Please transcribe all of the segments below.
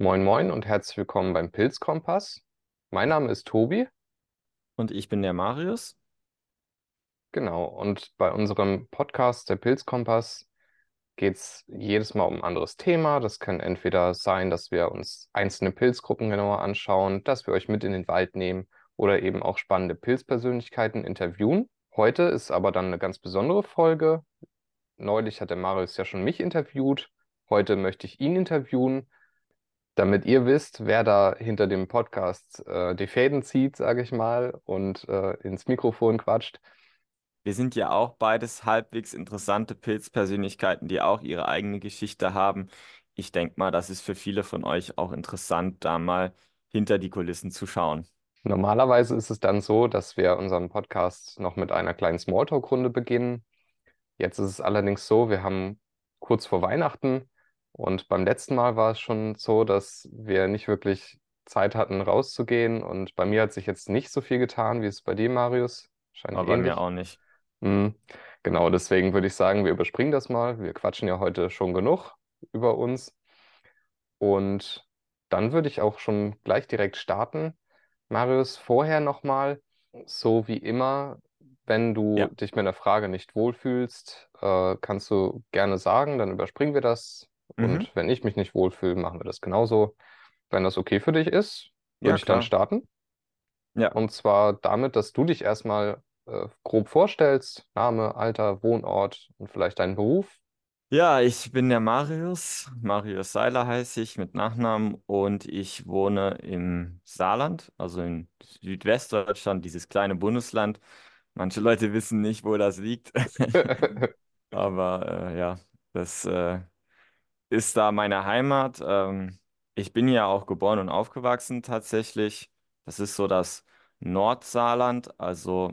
Moin Moin und herzlich willkommen beim Pilzkompass. Mein Name ist Tobi, Und ich bin der Marius. genau, und bei unserem Podcast, der Pilzkompass, geht es jedes Mal um ein anderes Thema. Das kann entweder sein, dass wir uns einzelne Pilzgruppen genauer anschauen, dass wir euch mit in den Wald nehmen oder eben auch spannende Pilzpersönlichkeiten interviewen. Heute ist aber dann eine ganz besondere Folge. Neulich hat der Marius ja schon mich interviewt. Heute möchte ich ihn interviewen. Damit ihr wisst, wer da hinter dem Podcast äh, die Fäden zieht, sage ich mal, und äh, ins Mikrofon quatscht. Wir sind ja auch beides halbwegs interessante Pilzpersönlichkeiten, die auch ihre eigene Geschichte haben. Ich denke mal, das ist für viele von euch auch interessant, da mal hinter die Kulissen zu schauen. Normalerweise ist es dann so, dass wir unseren Podcast noch mit einer kleinen Smalltalk-Runde beginnen. Jetzt ist es allerdings so, wir haben kurz vor Weihnachten und beim letzten Mal war es schon so, dass wir nicht wirklich Zeit hatten, rauszugehen. Und bei mir hat sich jetzt nicht so viel getan, wie es bei dir, Marius. Wahrscheinlich Aber bei mir ähnlich. auch nicht. Mhm. Genau, deswegen würde ich sagen, wir überspringen das mal. Wir quatschen ja heute schon genug über uns. Und dann würde ich auch schon gleich direkt starten. Marius, vorher nochmal, so wie immer, wenn du Ja. dich mit einer Frage nicht wohlfühlst, äh, kannst du gerne sagen, dann überspringen wir das. Mhm. Und wenn ich mich nicht wohlfühle, machen wir das genauso. Wenn das okay für dich ist, würde Ja, ich dann starten. Ja. Und zwar damit, dass du dich erstmal äh, grob vorstellst, Name, Alter, Wohnort und vielleicht deinen Beruf. Ja, ich bin der Marius. Marius Seiler heiße ich mit Nachnamen und ich wohne im Saarland, also in Südwestdeutschland, dieses kleine Bundesland. Manche Leute wissen nicht, wo das liegt. Aber äh, ja, das äh, ist da meine Heimat. Ähm, ich bin ja auch geboren und aufgewachsen tatsächlich. Das ist so das Nordsaarland. Also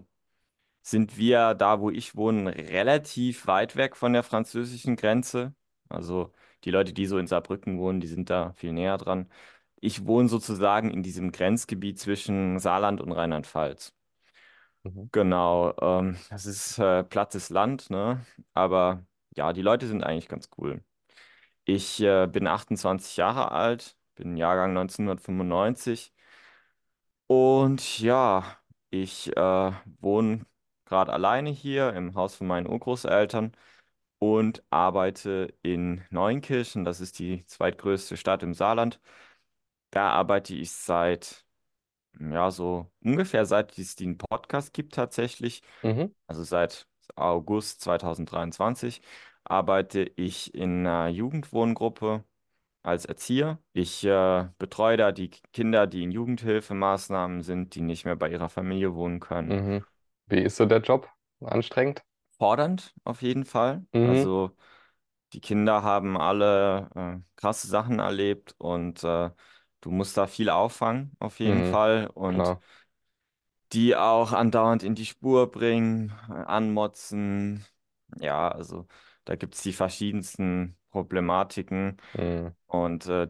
sind wir da, wo ich wohne, relativ weit weg von der französischen Grenze. Also die Leute, die so in Saarbrücken wohnen, die sind da viel näher dran. Ich wohne sozusagen in diesem Grenzgebiet zwischen Saarland und Rheinland-Pfalz. Mhm. Genau, ähm, das ist äh, plattes Land, ne? Aber ja, die Leute sind eigentlich ganz cool. Ich äh, bin 28 Jahre alt, bin Jahrgang 1995 und ja, ich äh, wohne gerade alleine hier im Haus von meinen Urgroßeltern und arbeite in Neunkirchen, das ist die zweitgrößte Stadt im Saarland. Da arbeite ich seit, ja, so ungefähr seit es den Podcast gibt tatsächlich, Mhm. also seit August 2023, arbeite ich in einer Jugendwohngruppe als Erzieher. Ich äh, betreue da die Kinder, die in Jugendhilfemaßnahmen sind, die nicht mehr bei ihrer Familie wohnen können. Mhm. Wie ist so der Job? Anstrengend? Fordernd auf jeden Fall. Mhm. Also die Kinder haben alle äh, krasse Sachen erlebt und äh, du musst da viel auffangen auf jeden Mhm. Fall und Klar. die auch andauernd in die Spur bringen, anmotzen. Ja, also da gibt es die verschiedensten Problematiken. Mhm. Und äh,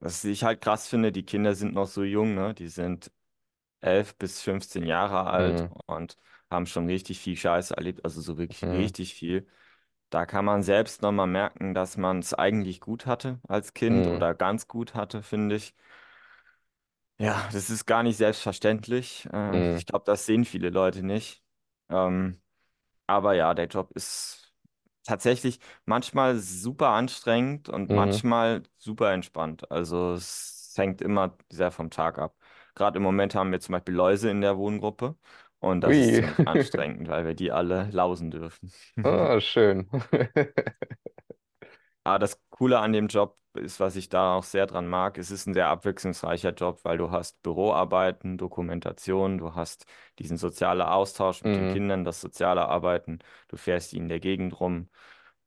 was ich halt krass finde, die Kinder sind noch so jung, ne? Die sind 11 bis 15 Jahre alt Mhm. und haben schon richtig viel Scheiße erlebt, also so wirklich Mhm. richtig viel. Da kann man selbst nochmal merken, dass man es eigentlich gut hatte als Kind Mhm. oder ganz gut hatte, finde ich. Ja, das ist gar nicht selbstverständlich. Äh, ich glaube, das sehen viele Leute nicht. Ähm, aber ja, der Job ist tatsächlich manchmal super anstrengend und Mhm. manchmal super entspannt. Also es hängt immer sehr vom Tag ab. Gerade im Moment haben wir zum Beispiel Läuse in der Wohngruppe und das ist Ui. ziemlich anstrengend, weil wir die alle lausen dürfen. Ah, schön. Aber das Coole an dem Job ist, was ich da auch sehr dran mag, es ist ein sehr abwechslungsreicher Job, weil du hast Büroarbeiten, Dokumentation, du hast diesen sozialen Austausch mit den Mhm. Kindern, das soziale Arbeiten, du fährst in der Gegend rum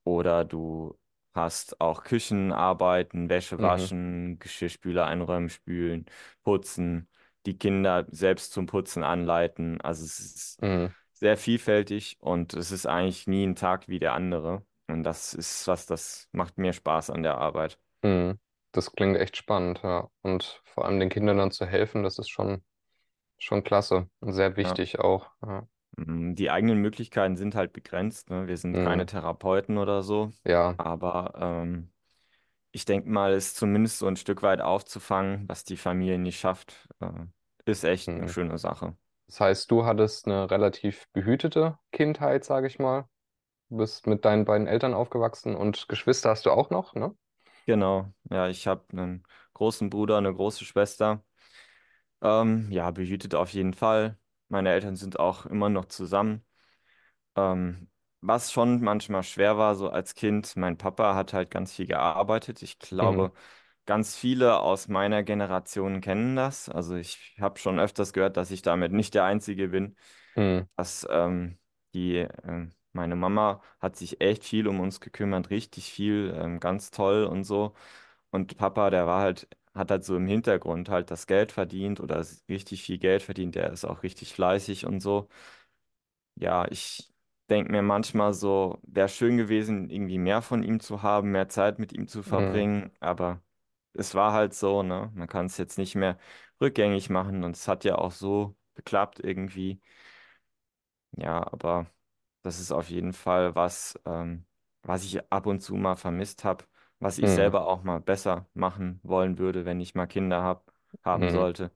oder du hast auch Küchenarbeiten, Wäsche Mhm. waschen, Geschirrspüler einräumen, spülen, putzen, die Kinder selbst zum Putzen anleiten. Also es ist Mhm. sehr vielfältig und es ist eigentlich nie ein Tag wie der andere. Und das ist was, das macht mir Spaß an der Arbeit. Mhm. Das klingt echt spannend, ja. Und vor allem den Kindern dann zu helfen, das ist schon, schon klasse und sehr Ja. wichtig auch. Ja. Mm, Die eigenen Möglichkeiten sind halt begrenzt, ne? Wir sind keine Mhm. Therapeuten oder so. Ja. Aber ähm, ich denke mal, ist zumindest so ein Stück weit aufzufangen, was die Familie nicht schafft, äh, ist echt eine schöne Sache. Das heißt, du hattest eine relativ behütete Kindheit, sage ich mal. Du bist mit deinen beiden Eltern aufgewachsen und Geschwister hast du auch noch, ne? Genau, ja, ich habe einen großen Bruder, eine große Schwester. Ähm, ja, behütet auf jeden Fall. Meine Eltern sind auch immer noch zusammen. Ähm, was schon manchmal schwer war, so als Kind, mein Papa hat halt ganz viel gearbeitet. Ich Mhm. glaube, ganz viele aus meiner Generation kennen das. Also ich habe schon öfters gehört, dass ich damit nicht der Einzige bin. Mhm. Dass ähm, die, ähm, meine Mama hat sich echt viel um uns gekümmert, richtig viel, ähm, ganz toll und so. Und Papa, der war halt, hat halt so im Hintergrund halt das Geld verdient oder richtig viel Geld verdient. Der ist auch richtig fleißig und so. Ja, ich denke mir manchmal so, wäre schön gewesen, irgendwie mehr von ihm zu haben, mehr Zeit mit ihm zu Mhm. verbringen, aber es war halt so, ne? Man kann es jetzt nicht mehr rückgängig machen und es hat ja auch so geklappt irgendwie. Ja, aber das ist auf jeden Fall was, ähm, was ich ab und zu mal vermisst habe, was ich Mhm. selber auch mal besser machen wollen würde, wenn ich mal Kinder hab, haben Mhm. sollte.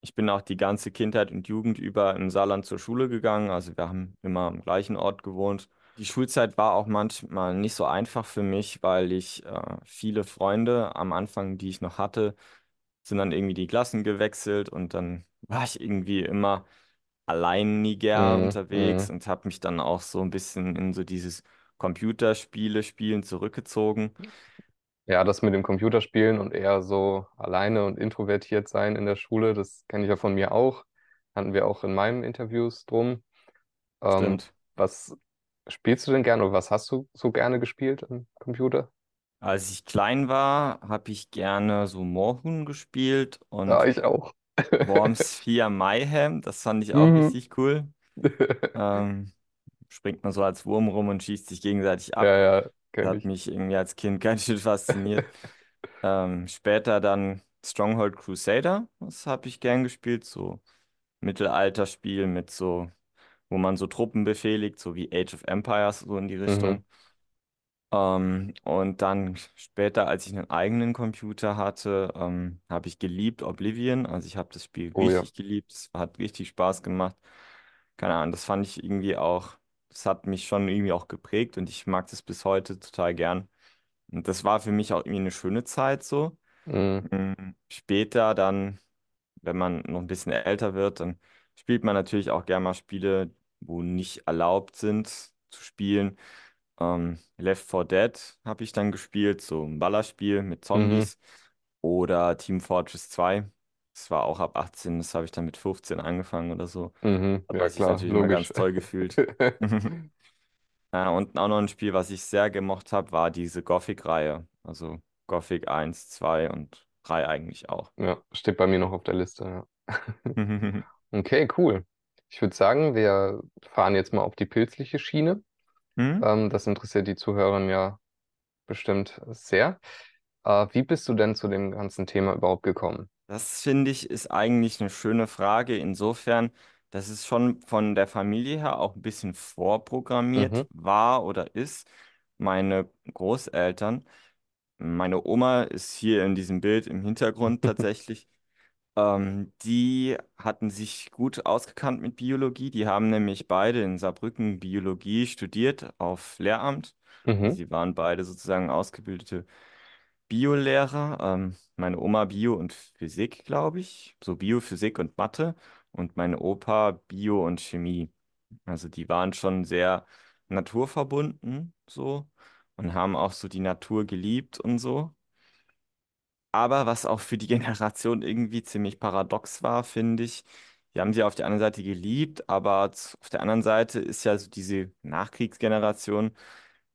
Ich bin auch die ganze Kindheit und Jugend über im Saarland zur Schule gegangen. Also wir haben immer am gleichen Ort gewohnt. Die Schulzeit war auch manchmal nicht so einfach für mich, weil ich äh, viele Freunde am Anfang, die ich noch hatte, sind dann irgendwie die Klassen gewechselt und dann war ich irgendwie immer alleiniger Mhm. unterwegs Mhm. und habe mich dann auch so ein bisschen in so dieses Computerspiele spielen zurückgezogen. Ja, das mit dem Computerspielen und eher so alleine und introvertiert sein in der Schule, das kenne ich ja von mir auch. Hatten wir auch in meinen Interviews drum. Ähm, Stimmt. was spielst du denn gerne oder was hast du so gerne gespielt am Computer? Als ich klein war, habe ich gerne so Moorhuhn gespielt Ja, und ich auch. Worms 4 Mayhem. Das fand ich auch Mhm. richtig cool. Ähm, springt man so als Wurm rum und schießt sich gegenseitig Ja, ab. ja, Das kenne hat ich. mich irgendwie als Kind ganz schön fasziniert. Ähm, später dann Stronghold Crusader. Das habe ich gern gespielt. So Mittelalterspiel mit so, wo man so Truppen befehligt, so wie Age of Empires, so in die Mhm. Richtung. Ähm, und dann später, als ich einen eigenen Computer hatte, ähm, habe ich geliebt Oblivion. Also ich habe das Spiel Oh ja. richtig geliebt. Es hat richtig Spaß gemacht. Keine Ahnung, das fand ich irgendwie auch, das hat mich schon irgendwie auch geprägt und ich mag das bis heute total gern. Und das war für mich auch irgendwie eine schöne Zeit so. Mhm. Mm, Später dann, wenn man noch ein bisschen älter wird, dann spielt man natürlich auch gerne mal Spiele, wo nicht erlaubt sind zu spielen. Ähm, Left 4 Dead habe ich dann gespielt, so ein Ballerspiel mit Mhm. Zombies. Oder Team Fortress 2. Das war auch ab 18, das habe ich dann mit 15 angefangen oder so. Mhm. Hat man Ja, sich klar, natürlich immer logisch. ganz toll gefühlt. Äh, und auch noch ein Spiel, was ich sehr gemocht habe, war diese Gothic-Reihe. Also Gothic 1, 2 und 3 eigentlich auch. Ja, steht bei mir noch auf der Liste, ja. Okay, cool. Ich würde sagen, wir fahren jetzt mal auf die pilzliche Schiene. Hm? Ähm, das interessiert die Zuhörer ja bestimmt sehr. Äh, wie bist du denn zu dem ganzen Thema überhaupt gekommen? Das finde ich ist eigentlich eine schöne Frage, insofern, dass es schon von der Familie her auch ein bisschen vorprogrammiert Mhm, war oder ist. Meine Großeltern, meine Oma ist hier in diesem Bild im Hintergrund tatsächlich, ähm, die hatten sich gut ausgekannt mit Biologie. Die haben nämlich beide in Saarbrücken Biologie studiert auf Lehramt. mhm, Sie waren beide sozusagen ausgebildete Biolehrer, ähm, meine Oma Bio und Physik, glaube ich, so Bio, Physik und Mathe und mein Opa Bio und Chemie. Also die waren schon sehr naturverbunden so und haben auch so die Natur geliebt und so. Aber was auch für die Generation irgendwie ziemlich paradox war, finde ich, die haben sie auf der einen Seite geliebt, aber z- auf der anderen Seite ist ja so diese Nachkriegsgeneration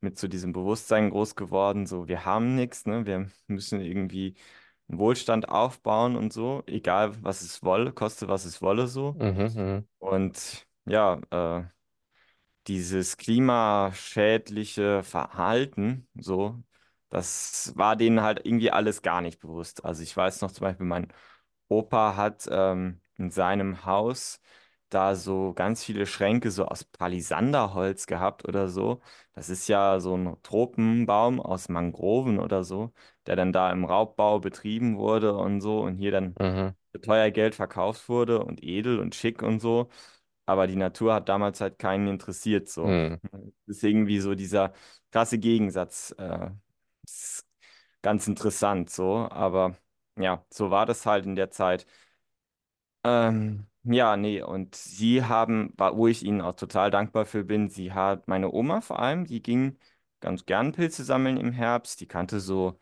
mit so diesem Bewusstsein groß geworden, so wir haben nichts, ne? Wir müssen irgendwie einen Wohlstand aufbauen und so, egal was es wolle, koste was es wolle so. mhm, mhm, Und ja, äh, dieses klimaschädliche Verhalten, so, das war denen halt irgendwie alles gar nicht bewusst. Also ich weiß noch zum Beispiel, mein Opa hat ähm, in seinem Haus da so ganz viele Schränke so aus Palisanderholz gehabt oder so. Das ist ja so ein Tropenbaum aus Mangroven oder so, der dann da im Raubbau betrieben wurde und so und hier dann Mhm. für teuer Geld verkauft wurde und edel und schick und so. Aber die Natur hat damals halt keinen interessiert so. Mhm. Das ist irgendwie so dieser krasse Gegensatz. Äh, ist ganz interessant so, aber ja, so war das halt in der Zeit. Ähm, ja, nee, und sie haben, wo ich ihnen auch total dankbar für bin, sie hat, meine Oma vor allem, die ging ganz gern Pilze sammeln im Herbst. Die kannte so,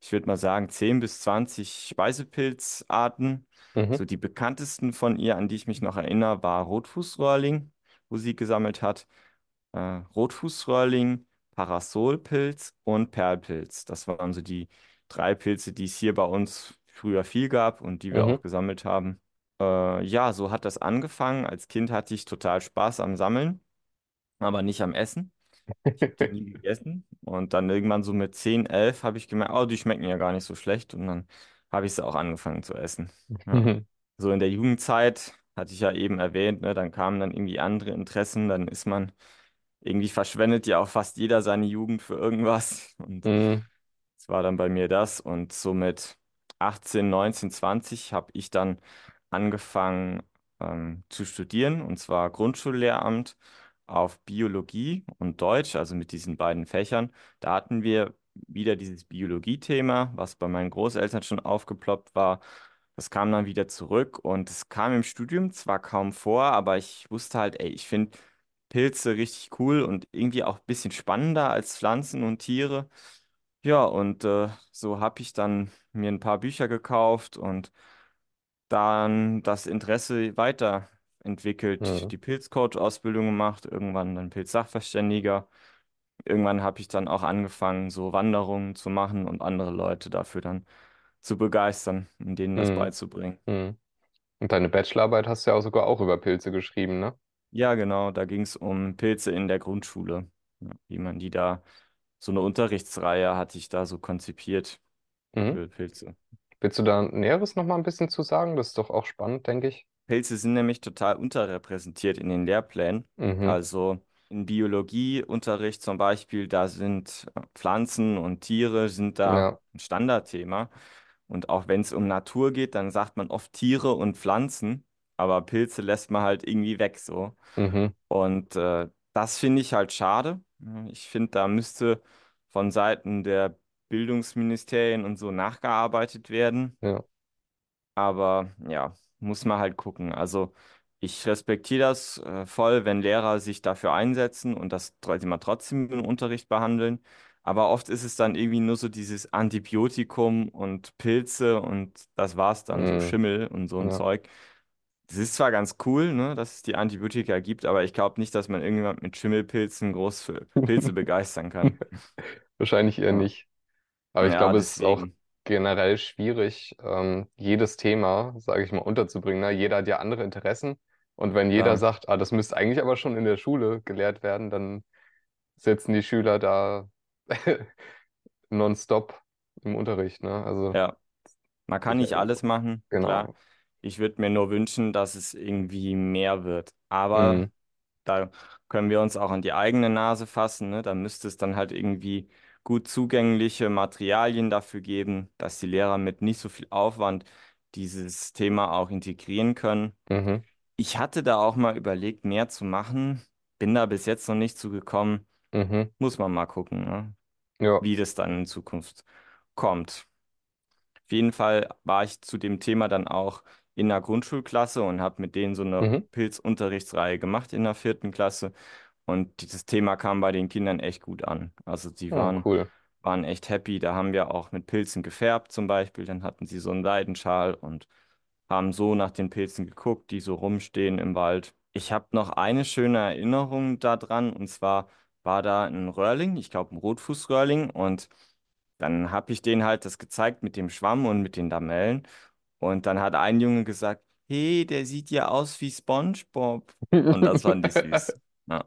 ich würde mal sagen, 10 bis 20 Speisepilzarten. Mhm. So die bekanntesten von ihr, an die ich mich noch erinnere, war Rotfußröhrling, wo sie gesammelt hat. Äh, Rotfußröhrling, Parasolpilz und Perlpilz. Das waren so die drei Pilze, die es hier bei uns früher viel gab und die wir Mhm. auch gesammelt haben. Äh, ja, so hat das angefangen. Als Kind hatte ich total Spaß am Sammeln, aber nicht am Essen. Ich habe nie gegessen. Und dann irgendwann so mit 10, 11 habe ich gemerkt, oh, die schmecken ja gar nicht so schlecht. Und dann habe ich sie auch angefangen zu essen. Ja. Mhm. So in der Jugendzeit, hatte ich ja eben erwähnt, ne, dann kamen dann irgendwie andere Interessen. Dann ist man, irgendwie verschwendet ja auch fast jeder seine Jugend für irgendwas. Und Mhm. das war dann bei mir das. Und so mit 18, 19, 20 habe ich dann angefangen ähm, zu studieren, und zwar Grundschullehramt auf Biologie und Deutsch, also mit diesen beiden Fächern. Da hatten wir wieder dieses Biologie-Thema, was bei meinen Großeltern schon aufgeploppt war. Das kam dann wieder zurück und es kam im Studium zwar kaum vor, aber ich wusste halt, ey, ich finde Pilze richtig cool und irgendwie auch ein bisschen spannender als Pflanzen und Tiere. Ja, und äh, so habe ich dann mir ein paar Bücher gekauft und dann das Interesse weiterentwickelt, Mhm. die Pilzcoach-Ausbildung gemacht, irgendwann dann Pilzsachverständiger. Irgendwann habe ich dann auch angefangen, so Wanderungen zu machen und andere Leute dafür dann zu begeistern und denen das Mhm. beizubringen. Mhm. Und deine Bachelorarbeit hast du ja auch sogar auch über Pilze geschrieben, ne? Ja, genau, da ging es um Pilze in der Grundschule, ja, wie man die da, so eine Unterrichtsreihe hatte ich da so konzipiert Mhm. für Pilze. Willst du da Näheres noch mal ein bisschen zu sagen? Das ist doch auch spannend, denke ich. Pilze sind nämlich total unterrepräsentiert in den Lehrplänen. Mhm. Also im Biologieunterricht zum Beispiel, da sind äh, Pflanzen und Tiere sind da Ja. ein Standardthema. Und auch wenn es um Natur geht, dann sagt man oft Tiere und Pflanzen, aber Pilze lässt man halt irgendwie weg so. Mhm. Und äh, das finde ich halt schade. Ich finde, da müsste von Seiten der Bildungsministerien und so nachgearbeitet werden. Ja. Aber ja, muss man halt gucken. Also ich respektiere das äh, voll, wenn Lehrer sich dafür einsetzen und das immer trotzdem im Unterricht behandeln. Aber oft ist es dann irgendwie nur so dieses Antibiotikum und Pilze und das war's dann, so Mhm. Schimmel und so ein Ja. Zeug. Das ist zwar ganz cool, ne, dass es die Antibiotika gibt, aber ich glaube nicht, dass man irgendjemand mit Schimmelpilzen groß für Pilze begeistern kann. Wahrscheinlich eher nicht. Aber ich ja glaube, es ist auch deswegen. generell schwierig, ähm, jedes Thema, sage ich mal, unterzubringen. Ne? Jeder hat ja andere Interessen. Und wenn jeder Klar. sagt, ah, das müsste eigentlich aber schon in der Schule gelehrt werden, dann sitzen die Schüler da nonstop im Unterricht. Ne? Also, Ja. Man kann nicht sicher- alles machen, klar. genau. Ich würde mir nur wünschen, dass es irgendwie mehr wird. Aber Mhm. da können wir uns auch an die eigene Nase fassen, ne? Da müsste es dann halt irgendwie gut zugängliche Materialien dafür geben, dass die Lehrer mit nicht so viel Aufwand dieses Thema auch integrieren können. Mhm. Ich hatte da auch mal überlegt, mehr zu machen, bin da bis jetzt noch nicht zugekommen. Mhm. Muss man mal gucken, ne? Ja. Wie das dann in Zukunft kommt. Auf jeden Fall war ich zu dem Thema dann auch in der Grundschulklasse und habe mit denen so eine Mhm. Pilzunterrichtsreihe gemacht in der vierten Klasse. Und dieses Thema kam bei den Kindern echt gut an. Also die Ja, waren, cool. waren echt happy. Da haben wir auch mit Pilzen gefärbt zum Beispiel. Dann hatten sie so einen Seidenschal und haben so nach den Pilzen geguckt, die so rumstehen im Wald. Ich habe noch eine schöne Erinnerung daran und zwar war da ein Röhrling, ich glaube ein Rotfußröhrling und dann habe ich denen halt das gezeigt mit dem Schwamm und mit den Lamellen und dann hat ein Junge gesagt, hey, der sieht ja aus wie SpongeBob und das fand ich süß. Ja,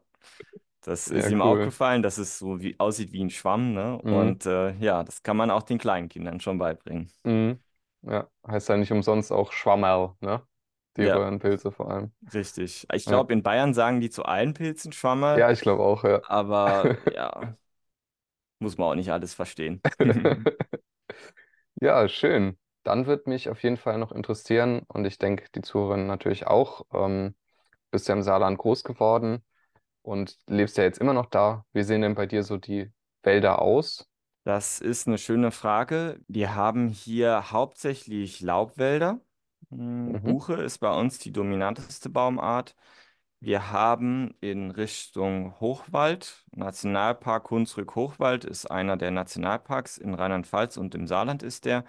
das ist Ja, ihm cool. aufgefallen, dass es so wie aussieht wie ein Schwamm, ne? Mhm. Und äh, ja, das kann man auch den kleinen Kindern schon beibringen. Mhm. Ja, heißt ja nicht umsonst auch Schwammerl, ne? Die Ja, Röhrenpilze vor allem. richtig. Ich Ja, glaube, in Bayern sagen die zu allen Pilzen Schwammerl, ja ich glaube auch, ja. aber ja, muss man auch nicht alles verstehen. Ja, schön. Dann wird mich auf jeden Fall noch interessieren und ich denke, die Zuhörer natürlich auch. Ähm, bist ja im Saarland groß geworden und lebst ja jetzt immer noch da. Wie sehen denn bei dir so die Wälder aus? Das ist eine schöne Frage. Wir haben hier hauptsächlich Laubwälder. Hm, Mhm, Buche ist bei uns die dominanteste Baumart. Wir haben in Richtung Hochwald, Nationalpark Hunsrück-Hochwald ist einer der Nationalparks in Rheinland-Pfalz und im Saarland ist der.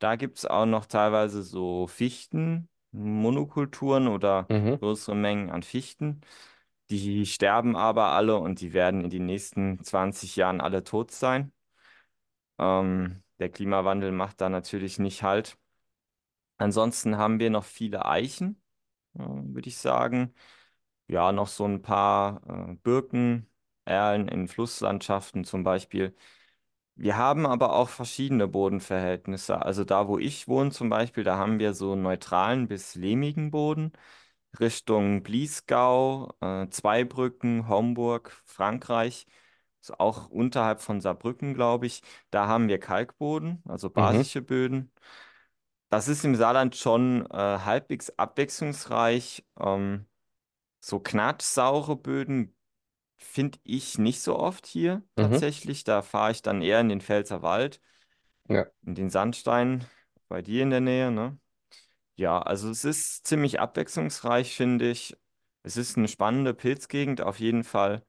Da gibt es auch noch teilweise so Fichten, Monokulturen oder mhm, größere Mengen an Fichten. Die sterben aber alle und die werden in den nächsten 20 Jahren alle tot sein. Ähm, der Klimawandel macht da natürlich nicht Halt. Ansonsten haben wir noch viele Eichen, äh, würde ich sagen. Ja, noch so ein paar äh, Birken, Erlen in Flusslandschaften zum Beispiel. Wir haben aber auch verschiedene Bodenverhältnisse. Also da, wo ich wohne zum Beispiel, da haben wir so neutralen bis lehmigen Boden. Richtung Bliesgau, äh, Zweibrücken, Homburg, Frankreich, so auch unterhalb von Saarbrücken, glaube ich. Da haben wir Kalkboden, also mhm, basische Böden. Das ist im Saarland schon äh, halbwegs abwechslungsreich. Ähm, so knatschsaure Böden finde ich nicht so oft hier mhm, tatsächlich. Da fahre ich dann eher in den Pfälzerwald, ja, in den Sandstein bei dir in der Nähe, ne? Ja, also es ist ziemlich abwechslungsreich, finde ich. Es ist eine spannende Pilzgegend auf jeden Fall.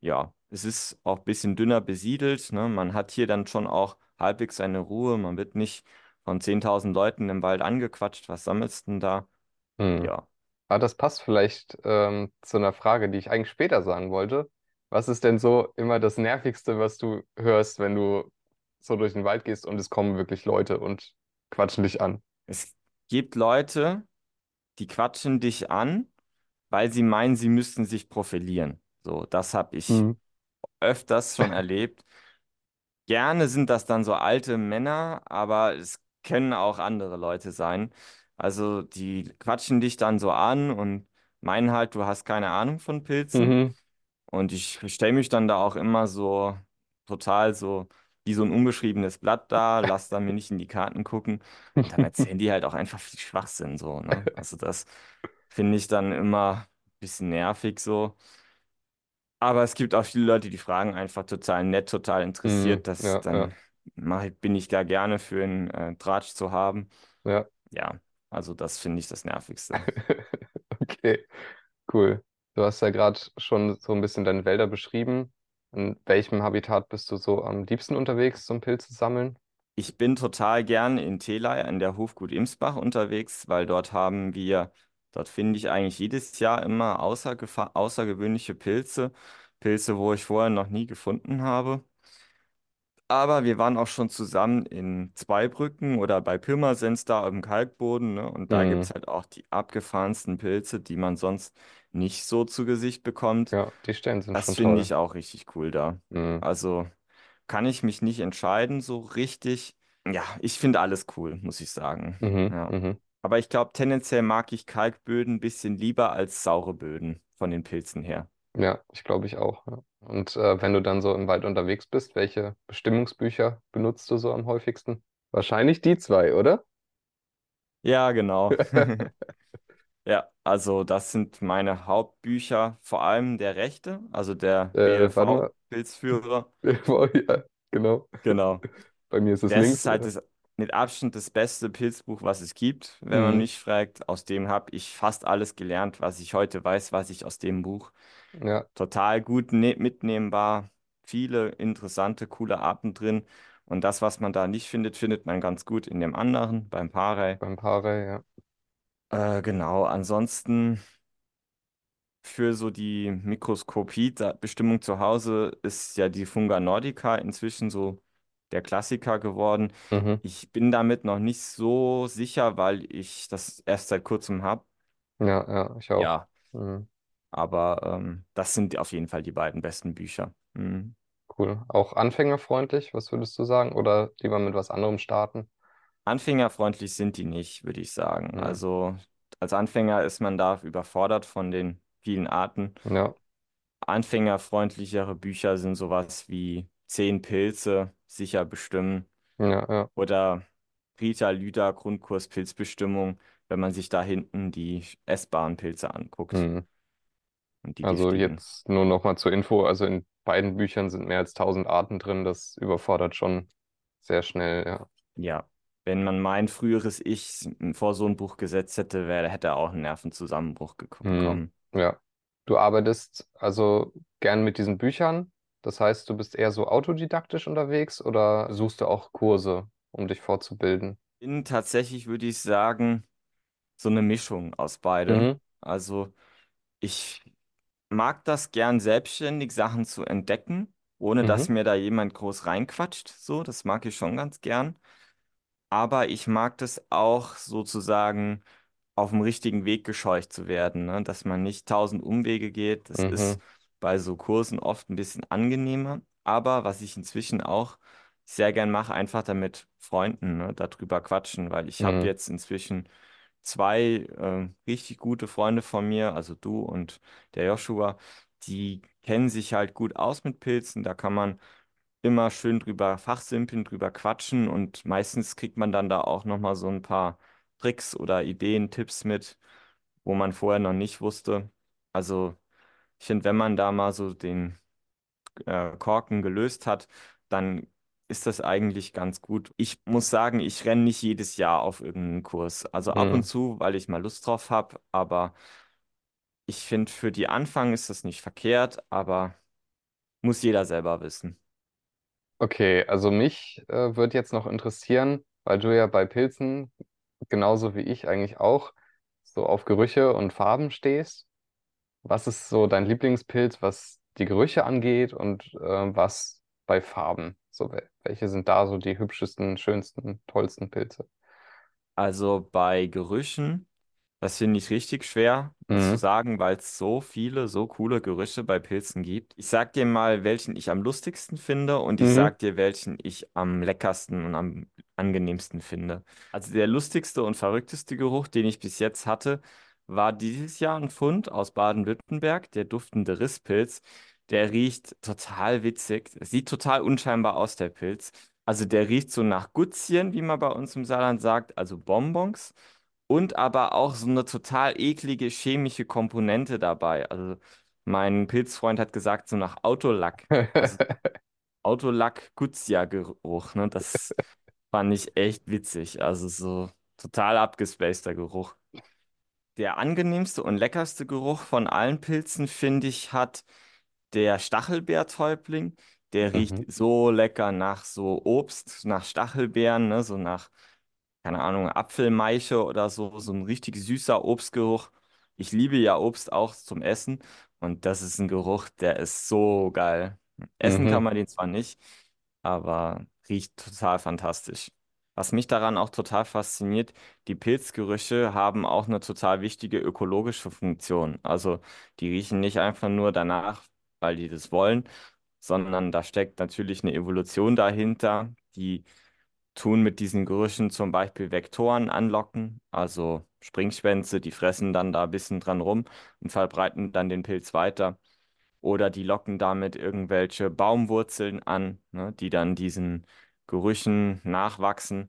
Ja, es ist auch ein bisschen dünner besiedelt, ne? Man hat hier dann schon auch halbwegs seine Ruhe. Man wird nicht von 10.000 Leuten im Wald angequatscht. Was sammelst du denn da? mhm. Ja. Aber das passt vielleicht ähm, zu einer Frage, die ich eigentlich später sagen wollte. Was ist denn so immer das Nervigste, was du hörst, wenn du so durch den Wald gehst und es kommen wirklich Leute und quatschen dich an? Es gibt Leute, die quatschen dich an, weil sie meinen, sie müssten sich profilieren. So, das habe ich Mhm. öfters schon erlebt. Gerne sind das dann so alte Männer, aber es können auch andere Leute sein. Also die quatschen dich dann so an und meinen halt, du hast keine Ahnung von Pilzen. Mhm. Und ich stelle mich dann da auch immer so total so wie so ein unbeschriebenes Blatt da, lass da mir nicht in die Karten gucken. Und dann erzählen die halt auch einfach viel Schwachsinn so, ne? Also das finde ich dann immer ein bisschen nervig so. Aber es gibt auch viele Leute, die fragen einfach total nett, total Mhm. interessiert. Das, Ja, ja, dann mach, ich- bin ich da gerne für einen äh, Tratsch zu haben. ja. Ja, also das finde ich das Nervigste. Okay, cool. Du hast ja gerade schon so ein bisschen deine Wälder beschrieben. In welchem Habitat bist du so am liebsten unterwegs zum Pilze sammeln? Ich bin total gern in Thelei an der Hofgut Imsbach unterwegs, weil dort haben wir, dort finde ich eigentlich jedes Jahr immer außergefa- außergewöhnliche Pilze. Pilze, wo ich vorher noch nie gefunden habe. Aber wir waren auch schon zusammen in Zweibrücken oder bei Pirmasens da im Kalkboden, ne? Und da gibt Mhm. es halt auch die abgefahrensten Pilze, die man sonst nicht so zu Gesicht bekommt. Ja, die Stellen sind Das schon finde toll. ich auch richtig cool da. Mhm. Also kann ich mich nicht entscheiden so richtig. Ja, ich finde alles cool, muss ich sagen. Mhm. Ja. Mhm. Aber ich glaube, tendenziell mag ich Kalkböden ein bisschen lieber als saure Böden von den Pilzen her. Ja, ich glaube ich auch. Ja. Und äh, wenn du dann so im Wald unterwegs bist, welche Bestimmungsbücher benutzt du so am häufigsten? Wahrscheinlich die zwei, oder? Ja, genau. Ja, also das sind meine Hauptbücher, vor allem der rechte, also der Äh, warte mal. BLV-Pilzführer. Ja, genau. Genau. Bei mir ist es Das links. ist halt das, mit Abstand das beste Pilzbuch, was es gibt, wenn man Mhm. mich fragt. Aus dem habe ich fast alles gelernt, was ich heute weiß, was ich aus dem Buch. Ja, Total gut ne mitnehmbar, viele interessante, coole Arten drin. Und das, was man da nicht findet, findet man ganz gut in dem anderen, beim Parey. beim Paare, ja. Äh, genau, ansonsten. Für so die Mikroskopie-Bestimmung zu Hause ist ja die Funga Nordica inzwischen so der Klassiker geworden. Mhm. Ich bin damit noch nicht so sicher, weil ich das erst seit kurzem habe. Ja, ja, ich auch. Ja, Mhm. Aber ähm, das sind auf jeden Fall die beiden besten Bücher. Mhm. Cool. Auch anfängerfreundlich, was würdest du sagen? Oder lieber mit was anderem starten? Anfängerfreundlich sind die nicht, würde ich sagen. Mhm. Also als Anfänger ist man da überfordert von den vielen Arten. Ja, Anfängerfreundlichere Bücher sind sowas wie Zehn Pilze, sicher bestimmen ja, ja. oder Rita Lüder Grundkurs Pilzbestimmung, wenn man sich da hinten die essbaren Pilze anguckt Hm. Also giftigen. jetzt nur noch mal zur Info, also in beiden Büchern sind mehr als tausend Arten drin, das überfordert schon sehr schnell, ja. Ja, wenn man mein früheres Ich vor so ein Buch gesetzt hätte, wäre, hätte er auch einen Nervenzusammenbruch Hm. bekommen. Ja. Du arbeitest also gern mit diesen Büchern, das heißt, du bist eher so autodidaktisch unterwegs oder suchst du auch Kurse, um dich fortzubilden? Bin tatsächlich, würde ich sagen, so eine Mischung aus beidem. Mhm. Also ich mag das gern selbstständig, Sachen zu entdecken, ohne dass Mhm. mir da jemand groß reinquatscht. So, das mag ich schon ganz gern. Aber ich mag das auch sozusagen auf dem richtigen Weg gescheucht zu werden, ne? Dass man nicht tausend Umwege geht. Das ist Mhm. bei so Kursen oft ein bisschen angenehmer. Aber was ich inzwischen auch sehr gern mache, einfach damit Freunden, ne, darüber quatschen, weil ich habe Mhm. jetzt inzwischen zwei äh, richtig gute Freunde von mir, also du und der Joshua, die kennen sich halt gut aus mit Pilzen. Da kann man immer schön drüber fachsimpeln, drüber quatschen und meistens kriegt man dann da auch nochmal so ein paar Tricks oder Ideen, Tipps mit, wo man vorher noch nicht wusste. Also ich finde, wenn man da mal so den äh, Korken gelöst hat, dann ist das eigentlich ganz gut. Ich muss sagen, ich renne nicht jedes Jahr auf irgendeinen Kurs. Also ab und Mhm. zu, weil ich mal Lust drauf habe, aber ich finde, für die Anfang ist das nicht verkehrt, aber muss jeder selber wissen. Okay, also mich äh, würde jetzt noch interessieren, weil du ja bei Pilzen genauso wie ich eigentlich auch so auf Gerüche und Farben stehst. Was ist so dein Lieblingspilz, was die Gerüche angeht und äh, was bei Farben? So, wel- welche sind da so die hübschesten, schönsten, tollsten Pilze? Also bei Gerüchen, das finde ich richtig schwer zu Mhm. sagen, weil es so viele, so coole Gerüche bei Pilzen gibt. Ich sag dir mal, welchen ich am lustigsten finde und ich Mhm. sag dir, welchen ich am leckersten und am angenehmsten finde. Also der lustigste und verrückteste Geruch, den ich bis jetzt hatte, war dieses Jahr ein Fund aus Baden-Württemberg, der duftende Risspilz. Der riecht total witzig. Sieht total unscheinbar aus, der Pilz. Also der riecht so nach Gutzien, wie man bei uns im Saarland sagt, also Bonbons. Und aber auch so eine total eklige chemische Komponente dabei. Also mein Pilzfreund hat gesagt, so nach Autolack. Also Autolack-Guzia-Geruch, ne? Das fand ich echt witzig. Also so total abgespaceter Geruch. Der angenehmste und leckerste Geruch von allen Pilzen, finde ich, hat der Stachelbeertäubling. Der riecht Mhm. so lecker nach so Obst, nach Stachelbeeren, ne? So nach keine Ahnung, Apfelmeiche oder so, so ein richtig süßer Obstgeruch. Ich liebe ja Obst auch zum Essen und das ist ein Geruch, der ist so geil. Essen kann Mhm. man den zwar nicht, aber riecht total fantastisch. Was mich daran auch total fasziniert, die Pilzgerüche haben auch eine total wichtige ökologische Funktion. Also die riechen nicht einfach nur danach, weil die das wollen, sondern da steckt natürlich eine Evolution dahinter, die tun mit diesen Gerüchen zum Beispiel Vektoren anlocken, also Springschwänze, die fressen dann da ein bisschen dran rum und verbreiten dann den Pilz weiter. Oder die locken damit irgendwelche Baumwurzeln an, ne, die dann diesen Gerüchen nachwachsen.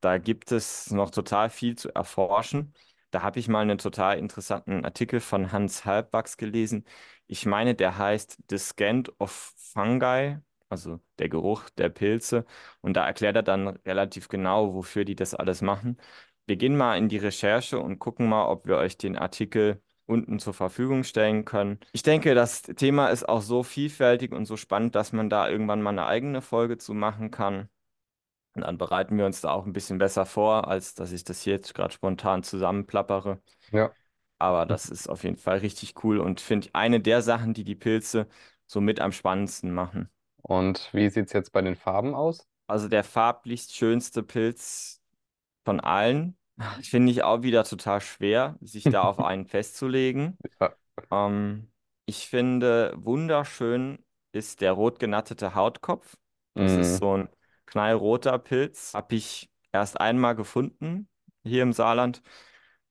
Da gibt es noch total viel zu erforschen. Da habe ich mal einen total interessanten Artikel von Hans Halbwachs gelesen. Ich meine, der heißt The Scent of Fungi, also der Geruch der Pilze. Und da erklärt er dann relativ genau, wofür die das alles machen. Wir gehen mal in die Recherche und gucken mal, ob wir euch den Artikel unten zur Verfügung stellen können. Ich denke, das Thema ist auch so vielfältig und so spannend, dass man da irgendwann mal eine eigene Folge zu machen kann. Und dann bereiten wir uns da auch ein bisschen besser vor, als dass ich das hier jetzt gerade spontan zusammenplappere. Ja. Aber das ist auf jeden Fall richtig cool und finde ich eine der Sachen, die die Pilze so mit am spannendsten machen. Und wie sieht's jetzt bei den Farben aus? Also der farblichst schönste Pilz von allen, finde ich auch wieder total schwer, sich da auf einen festzulegen. Ja. Ähm, ich finde, wunderschön ist der rot genattete Hautkopf. Das ist Mhm. so ein knallroter Pilz. Habe ich erst einmal gefunden hier im Saarland.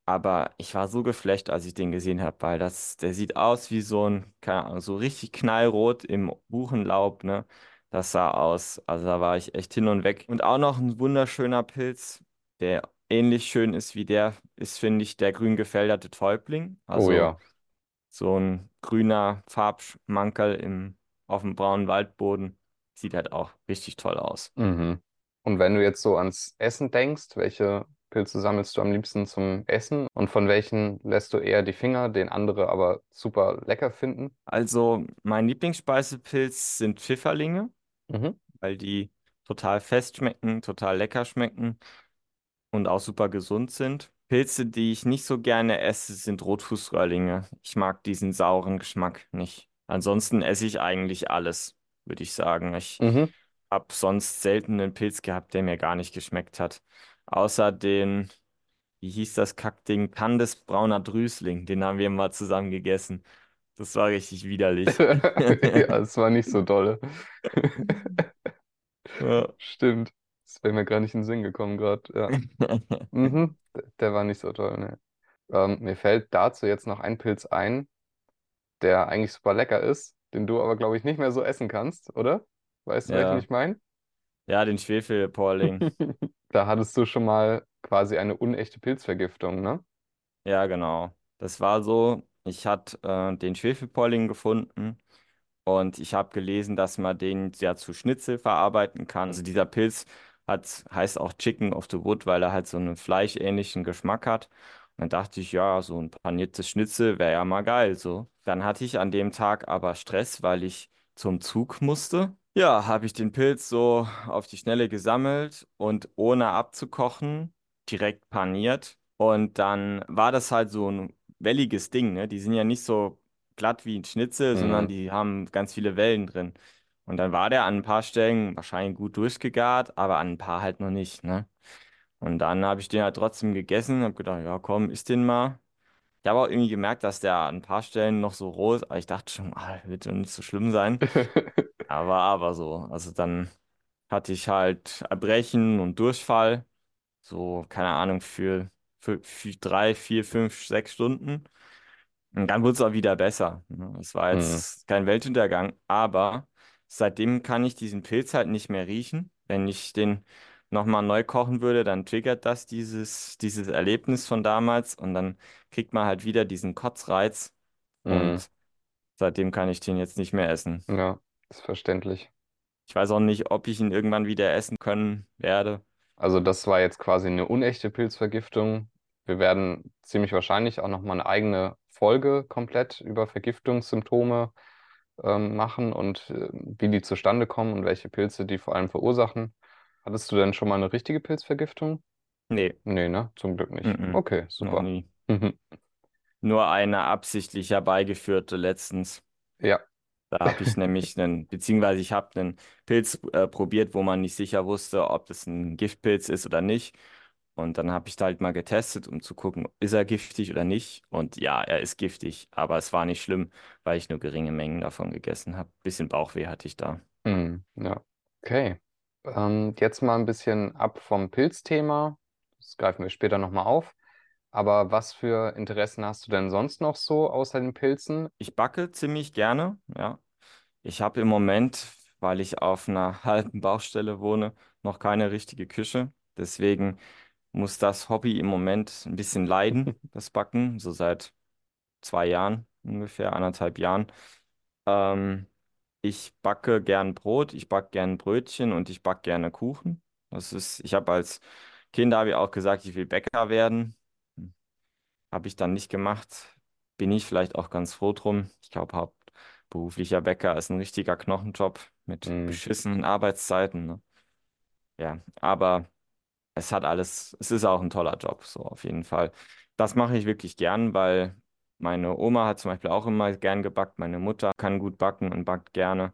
Aber ich war so geflasht, als ich den gesehen habe, weil das, der sieht aus wie so ein, keine Ahnung, so richtig knallrot im Buchenlaub, ne? Das sah aus, also da war ich echt hin und weg. Und auch noch ein wunderschöner Pilz, der ähnlich schön ist wie der, ist, finde ich, der grün gefälderte Täubling. Oh Also ja. so ein grüner Farbschmankerl im, auf dem braunen Waldboden. Sieht halt auch richtig toll aus. Mhm. Und wenn du jetzt so ans Essen denkst, welche Pilze sammelst du am liebsten zum Essen und von welchen lässt du eher die Finger, den andere aber super lecker finden? Also mein Lieblingsspeisepilz sind Pfifferlinge. Mhm. weil die total fest schmecken, total lecker schmecken und auch super gesund sind. Pilze, die ich nicht so gerne esse, sind Rotfußröhrlinge. Ich mag diesen sauren Geschmack nicht. Ansonsten esse ich eigentlich alles, würde ich sagen. Ich Mhm. habe sonst selten einen Pilz gehabt, der mir gar nicht geschmeckt hat. Außer den, wie hieß das Kackding? Candes brauner Drüsling. Den haben wir mal zusammen gegessen. Das war richtig widerlich. Ja, es war nicht so dolle. Ja. Stimmt. Das wäre mir gar nicht in den Sinn gekommen gerade. Ja. Mhm. Der war nicht so toll, ne. Ähm, mir fällt dazu jetzt noch ein Pilz ein, der eigentlich super lecker ist, den du aber, glaube ich, nicht mehr so essen kannst, oder? Weißt du, welchen Ja, ich meine? ja, den Schwefelporling. Da hattest du schon mal quasi eine unechte Pilzvergiftung, ne? Ja, genau. Das war so, ich hatte äh, den Schwefelpolling gefunden und ich habe gelesen, dass man den ja zu Schnitzel verarbeiten kann. Also dieser Pilz hat, heißt auch Chicken of the Wood, weil er halt so einen fleischähnlichen Geschmack hat. Und dann dachte ich, ja, so ein paniertes Schnitzel wäre ja mal geil, so. Dann hatte ich an dem Tag aber Stress, weil ich zum Zug musste. Ja, habe ich den Pilz so auf die Schnelle gesammelt und ohne abzukochen direkt paniert. Und dann war das halt so ein welliges Ding, ne? Die sind ja nicht so glatt wie ein Schnitzel, sondern Mhm. die haben ganz viele Wellen drin. Und dann war der an ein paar Stellen wahrscheinlich gut durchgegart, aber an ein paar halt noch nicht, ne? Und dann habe ich den halt trotzdem gegessen, habe gedacht, ja komm, isst den mal. Ich habe auch irgendwie gemerkt, dass der an ein paar Stellen noch so roh ist, aber ich dachte schon, ah, wird schon nicht so schlimm sein. Aber aber so. Also dann hatte ich halt Erbrechen und Durchfall, so, keine Ahnung, für, für, für drei, vier, fünf, sechs Stunden. Und dann wurde es auch wieder besser. ne? Es war Mhm. jetzt kein Weltuntergang, aber seitdem kann ich diesen Pilz halt nicht mehr riechen. Wenn ich den nochmal neu kochen würde, dann triggert das dieses, dieses Erlebnis von damals und dann kriegt man halt wieder diesen Kotzreiz Mhm. und seitdem kann ich den jetzt nicht mehr essen. Ja, ist verständlich. Ich weiß auch nicht, ob ich ihn irgendwann wieder essen können werde. Also das war jetzt quasi eine unechte Pilzvergiftung. Wir werden ziemlich wahrscheinlich auch noch mal eine eigene Folge komplett über Vergiftungssymptome ähm, machen und äh, wie die zustande kommen und welche Pilze die vor allem verursachen. Hattest du denn schon mal eine richtige Pilzvergiftung? Nee, Nee, ne? Zum Glück nicht. mhm, Okay, noch super. Mhm. Nur eine absichtlich herbeigeführte letztens. Ja. Da habe ich nämlich einen, beziehungsweise ich habe einen Pilz äh, probiert, wo man nicht sicher wusste, ob das ein Giftpilz ist oder nicht. Und dann habe ich da halt mal getestet, um zu gucken, ist er giftig oder nicht. Und ja, er ist giftig, aber es war nicht schlimm, weil ich nur geringe Mengen davon gegessen habe. Bisschen Bauchweh hatte ich da. Mhm. Ja. Okay. Ähm, jetzt mal ein bisschen ab vom Pilzthema. Das greifen wir später nochmal auf. Aber was für Interessen hast du denn sonst noch so außer den Pilzen? Ich backe ziemlich gerne, ja. Ich habe im Moment, weil ich auf einer halben Baustelle wohne, noch keine richtige Küche. Deswegen muss das Hobby im Moment ein bisschen leiden, das Backen, so seit zwei Jahren ungefähr, anderthalb Jahren. Ähm, ich backe gern Brot, ich backe gern Brötchen und ich backe gerne Kuchen. Das ist, ich habe als Kind habe ich auch gesagt, ich will Bäcker werden. Habe ich dann nicht gemacht. Bin ich vielleicht auch ganz froh drum. Ich glaube, hauptberuflicher Bäcker ist ein richtiger Knochenjob mit Mhm. beschissenen Arbeitszeiten, ne? Ja, aber es hat alles, es ist auch ein toller Job, so auf jeden Fall. Das mache ich wirklich gern, weil meine Oma hat zum Beispiel auch immer gern gebackt. Meine Mutter kann gut backen und backt gerne.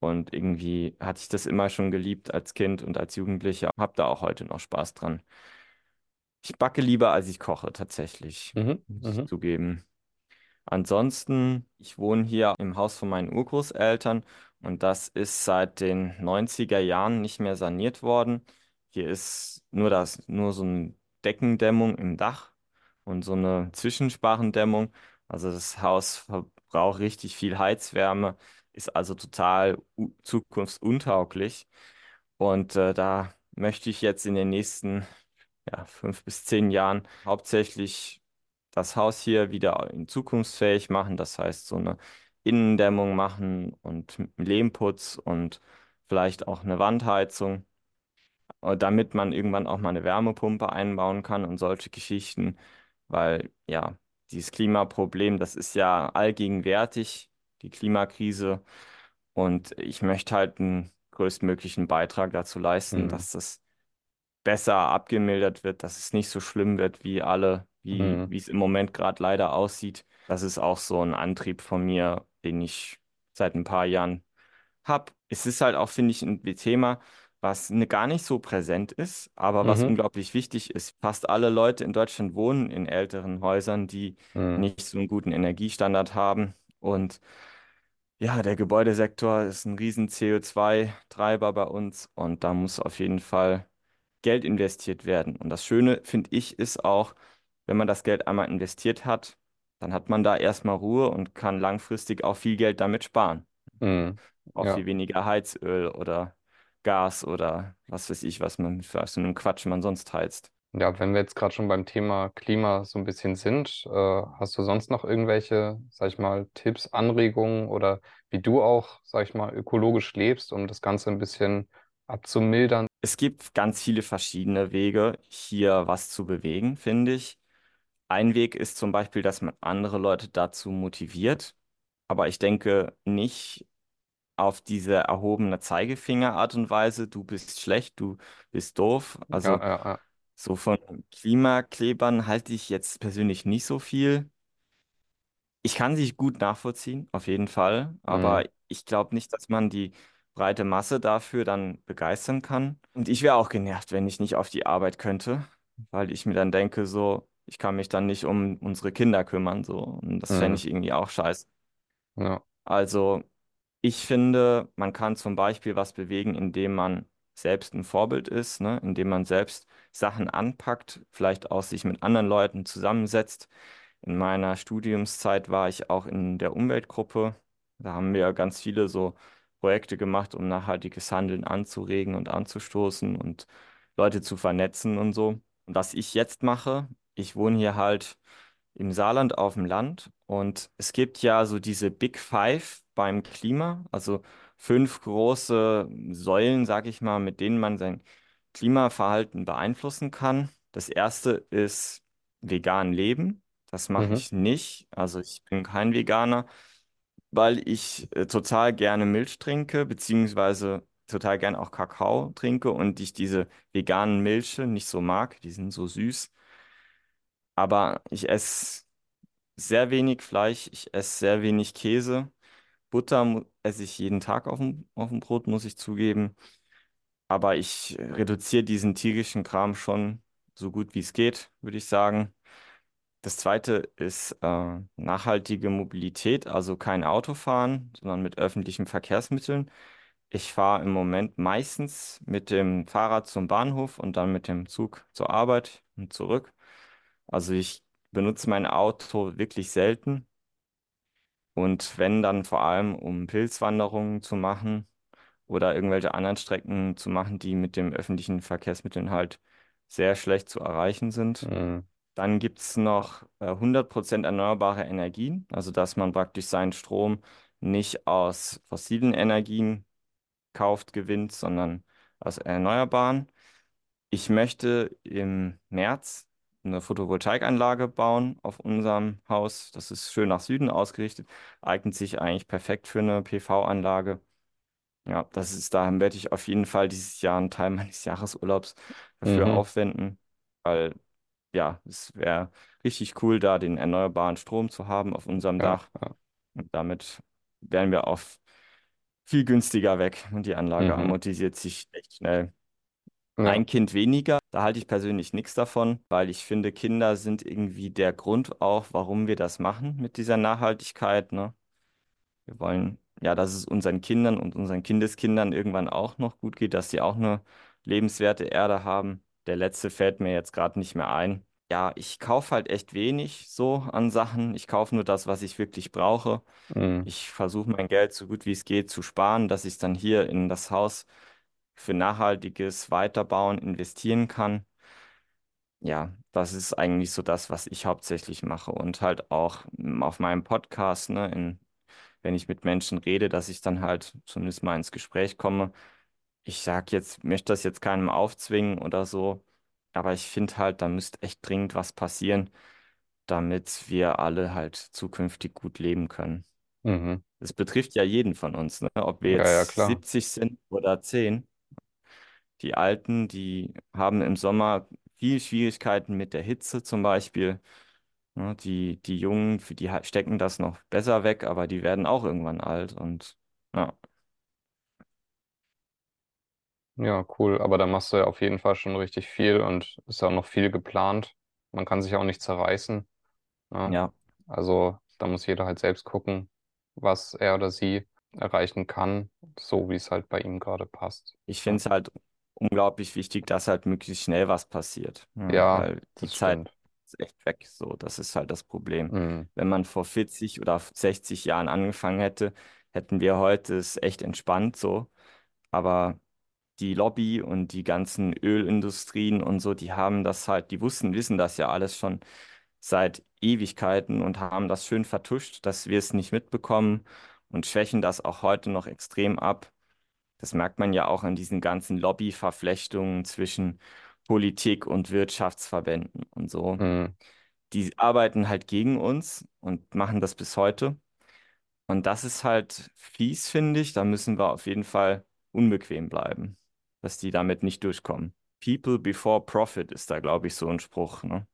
Und irgendwie hatte ich das immer schon geliebt als Kind und als Jugendlicher. Hab da auch heute noch Spaß dran. Ich backe lieber, als ich koche, tatsächlich, Mhm. muss ich Mhm. zugeben. Ansonsten, ich wohne hier im Haus von meinen Urgroßeltern und das ist seit den 90er Jahren nicht mehr saniert worden. Hier ist nur das, nur so eine Deckendämmung im Dach und so eine Zwischensparendämmung. Also das Haus verbraucht richtig viel Heizwärme, ist also total u- zukunftsuntauglich. Und äh, da möchte ich jetzt in den nächsten ja, fünf bis zehn Jahren hauptsächlich das Haus hier wieder in zukunftsfähig machen. Das heißt, so eine Innendämmung machen und Lehmputz und vielleicht auch eine Wandheizung, äh, damit man irgendwann auch mal eine Wärmepumpe einbauen kann und solche Geschichten, weil ja, dieses Klimaproblem, das ist ja allgegenwärtig, die Klimakrise. Und ich möchte halt einen größtmöglichen Beitrag dazu leisten, Mhm. dass das besser abgemildert wird, dass es nicht so schlimm wird, wie alle, wie, Mhm. es im Moment gerade leider aussieht. Das ist auch so ein Antrieb von mir, den ich seit ein paar Jahren habe. Es ist halt auch, finde ich, ein Thema, was ne, gar nicht so präsent ist, aber was Mhm. unglaublich wichtig ist. Fast alle Leute in Deutschland wohnen in älteren Häusern, die Mhm. nicht so einen guten Energiestandard haben. Und ja, der Gebäudesektor ist ein riesen CO2-Treiber bei uns und da muss auf jeden Fall Geld investiert werden. Und das Schöne, finde ich, ist auch, wenn man das Geld einmal investiert hat, dann hat man da erstmal Ruhe und kann langfristig auch viel Geld damit sparen. Mhm. Auch Ja. viel weniger Heizöl oder Gas oder was weiß ich, was man für so einen Quatsch man sonst heizt. Ja, wenn wir jetzt gerade schon beim Thema Klima so ein bisschen sind, äh, hast du sonst noch irgendwelche, sag ich mal, Tipps, Anregungen oder wie du auch, sag ich mal, ökologisch lebst, um das Ganze ein bisschen abzumildern? Es gibt ganz viele verschiedene Wege, hier was zu bewegen, finde ich. Ein Weg ist zum Beispiel, dass man andere Leute dazu motiviert. Aber ich denke nicht auf diese erhobene Zeigefinger-Art und Weise, du bist schlecht, du bist doof. Ja, Also ja, ja. so von Klimaklebern halte ich jetzt persönlich nicht so viel. Ich kann sie gut nachvollziehen, auf jeden Fall, aber Mhm. ich glaube nicht, dass man die breite Masse dafür dann begeistern kann. Und ich wäre auch genervt, wenn ich nicht auf die Arbeit könnte, weil ich mir dann denke, so, ich kann mich dann nicht um unsere Kinder kümmern, so. Und das fände Mhm. ich irgendwie auch scheiße. Ja. Also, ich finde, man kann zum Beispiel was bewegen, indem man selbst ein Vorbild ist, ne? Indem man selbst Sachen anpackt, vielleicht auch sich mit anderen Leuten zusammensetzt. In meiner Studiumszeit war ich auch in der Umweltgruppe. Da haben wir ganz viele so Projekte gemacht, um nachhaltiges Handeln anzuregen und anzustoßen und Leute zu vernetzen und so. Und was ich jetzt mache, ich wohne hier halt im Saarland auf dem Land und es gibt ja so diese Big Five beim Klima, also fünf große Säulen, sag ich mal, mit denen man sein Klimaverhalten beeinflussen kann. Das erste ist vegan leben. Das mache Mhm. ich nicht. Also ich bin kein Veganer, weil ich äh, total gerne Milch trinke, beziehungsweise total gerne auch Kakao trinke und ich diese veganen Milche nicht so mag. Die sind so süß. Aber ich esse sehr wenig Fleisch, ich esse sehr wenig Käse. Butter esse ich jeden Tag auf dem, auf dem Brot, muss ich zugeben. Aber ich reduziere diesen tierischen Kram schon so gut wie es geht, würde ich sagen. Das zweite ist äh, nachhaltige Mobilität, also kein Autofahren, sondern mit öffentlichen Verkehrsmitteln. Ich fahre im Moment meistens mit dem Fahrrad zum Bahnhof und dann mit dem Zug zur Arbeit und zurück. Also ich benutze mein Auto wirklich selten und wenn dann vor allem, um Pilzwanderungen zu machen oder irgendwelche anderen Strecken zu machen, die mit den öffentlichen Verkehrsmitteln halt sehr schlecht zu erreichen sind. Mhm. Dann gibt es noch äh, 100% erneuerbare Energien, also dass man praktisch seinen Strom nicht aus fossilen Energien kauft, gewinnt, sondern aus erneuerbaren. Ich möchte im März eine Photovoltaikanlage bauen auf unserem Haus. Das ist schön nach Süden ausgerichtet, eignet sich eigentlich perfekt für eine PV-Anlage. Ja, das ist, da werde ich auf jeden Fall dieses Jahr einen Teil meines Jahresurlaubs dafür Mhm. aufwenden, weil ja, es wäre richtig cool, da den erneuerbaren Strom zu haben auf unserem Ja, Dach. ja. Und damit wären wir auf viel günstiger weg und die Anlage Mhm. amortisiert sich echt schnell. Ja. Ein Kind weniger, da halte ich persönlich nichts davon, weil ich finde, Kinder sind irgendwie der Grund auch, warum wir das machen mit dieser Nachhaltigkeit, ne? Wir wollen ja, dass es unseren Kindern und unseren Kindeskindern irgendwann auch noch gut geht, dass sie auch eine lebenswerte Erde haben. Der letzte fällt mir jetzt gerade nicht mehr ein. Ja, ich kaufe halt echt wenig so an Sachen. Ich kaufe nur das, was ich wirklich brauche. Mhm. Ich versuche mein Geld so gut wie es geht zu sparen, dass ich es dann hier in das Haus für nachhaltiges Weiterbauen investieren kann. Ja, das ist eigentlich so das, was ich hauptsächlich mache und halt auch mm, auf meinem Podcast, ne, in, wenn ich mit Menschen rede, dass ich dann halt zumindest mal ins Gespräch komme. Ich sag jetzt, möchte das jetzt keinem aufzwingen oder so, aber ich finde halt, da müsste echt dringend was passieren, damit wir alle halt zukünftig gut leben können. Mhm. Das betrifft ja jeden von uns, ne? Ob wir Ja, ja, jetzt klar. 70 sind oder 10. Die Alten, die haben im Sommer viel Schwierigkeiten mit der Hitze zum Beispiel. Ne, die, die Jungen, für die ha- stecken das noch besser weg, aber die werden auch irgendwann alt. Und ja, Ja, cool. Aber da machst du ja auf jeden Fall schon richtig viel und ist ja auch noch viel geplant. Man kann sich auch nicht zerreißen. Ja. ja, Also da muss jeder halt selbst gucken, was er oder sie erreichen kann, so wie es halt bei ihm gerade passt. ich finde Ja, es halt unglaublich wichtig, dass halt möglichst schnell was passiert. Ja, ja weil die das Zeit stimmt. ist echt weg. So, das ist halt das Problem. Mhm. Wenn man vor 40 oder 60 Jahren angefangen hätte, hätten wir heute es echt entspannt so. Aber die Lobby und die ganzen Ölindustrien und so, die haben das halt, die wussten, wissen das ja alles schon seit Ewigkeiten und haben das schön vertuscht, dass wir es nicht mitbekommen und schwächen das auch heute noch extrem ab. Das merkt man ja auch an diesen ganzen Lobbyverflechtungen zwischen Politik und Wirtschaftsverbänden und so. Mhm. Die arbeiten halt gegen uns und machen das bis heute. Und das ist halt fies, finde ich. Da müssen wir auf jeden Fall unbequem bleiben, dass die damit nicht durchkommen. People before profit ist da, glaube ich, so ein Spruch, ne?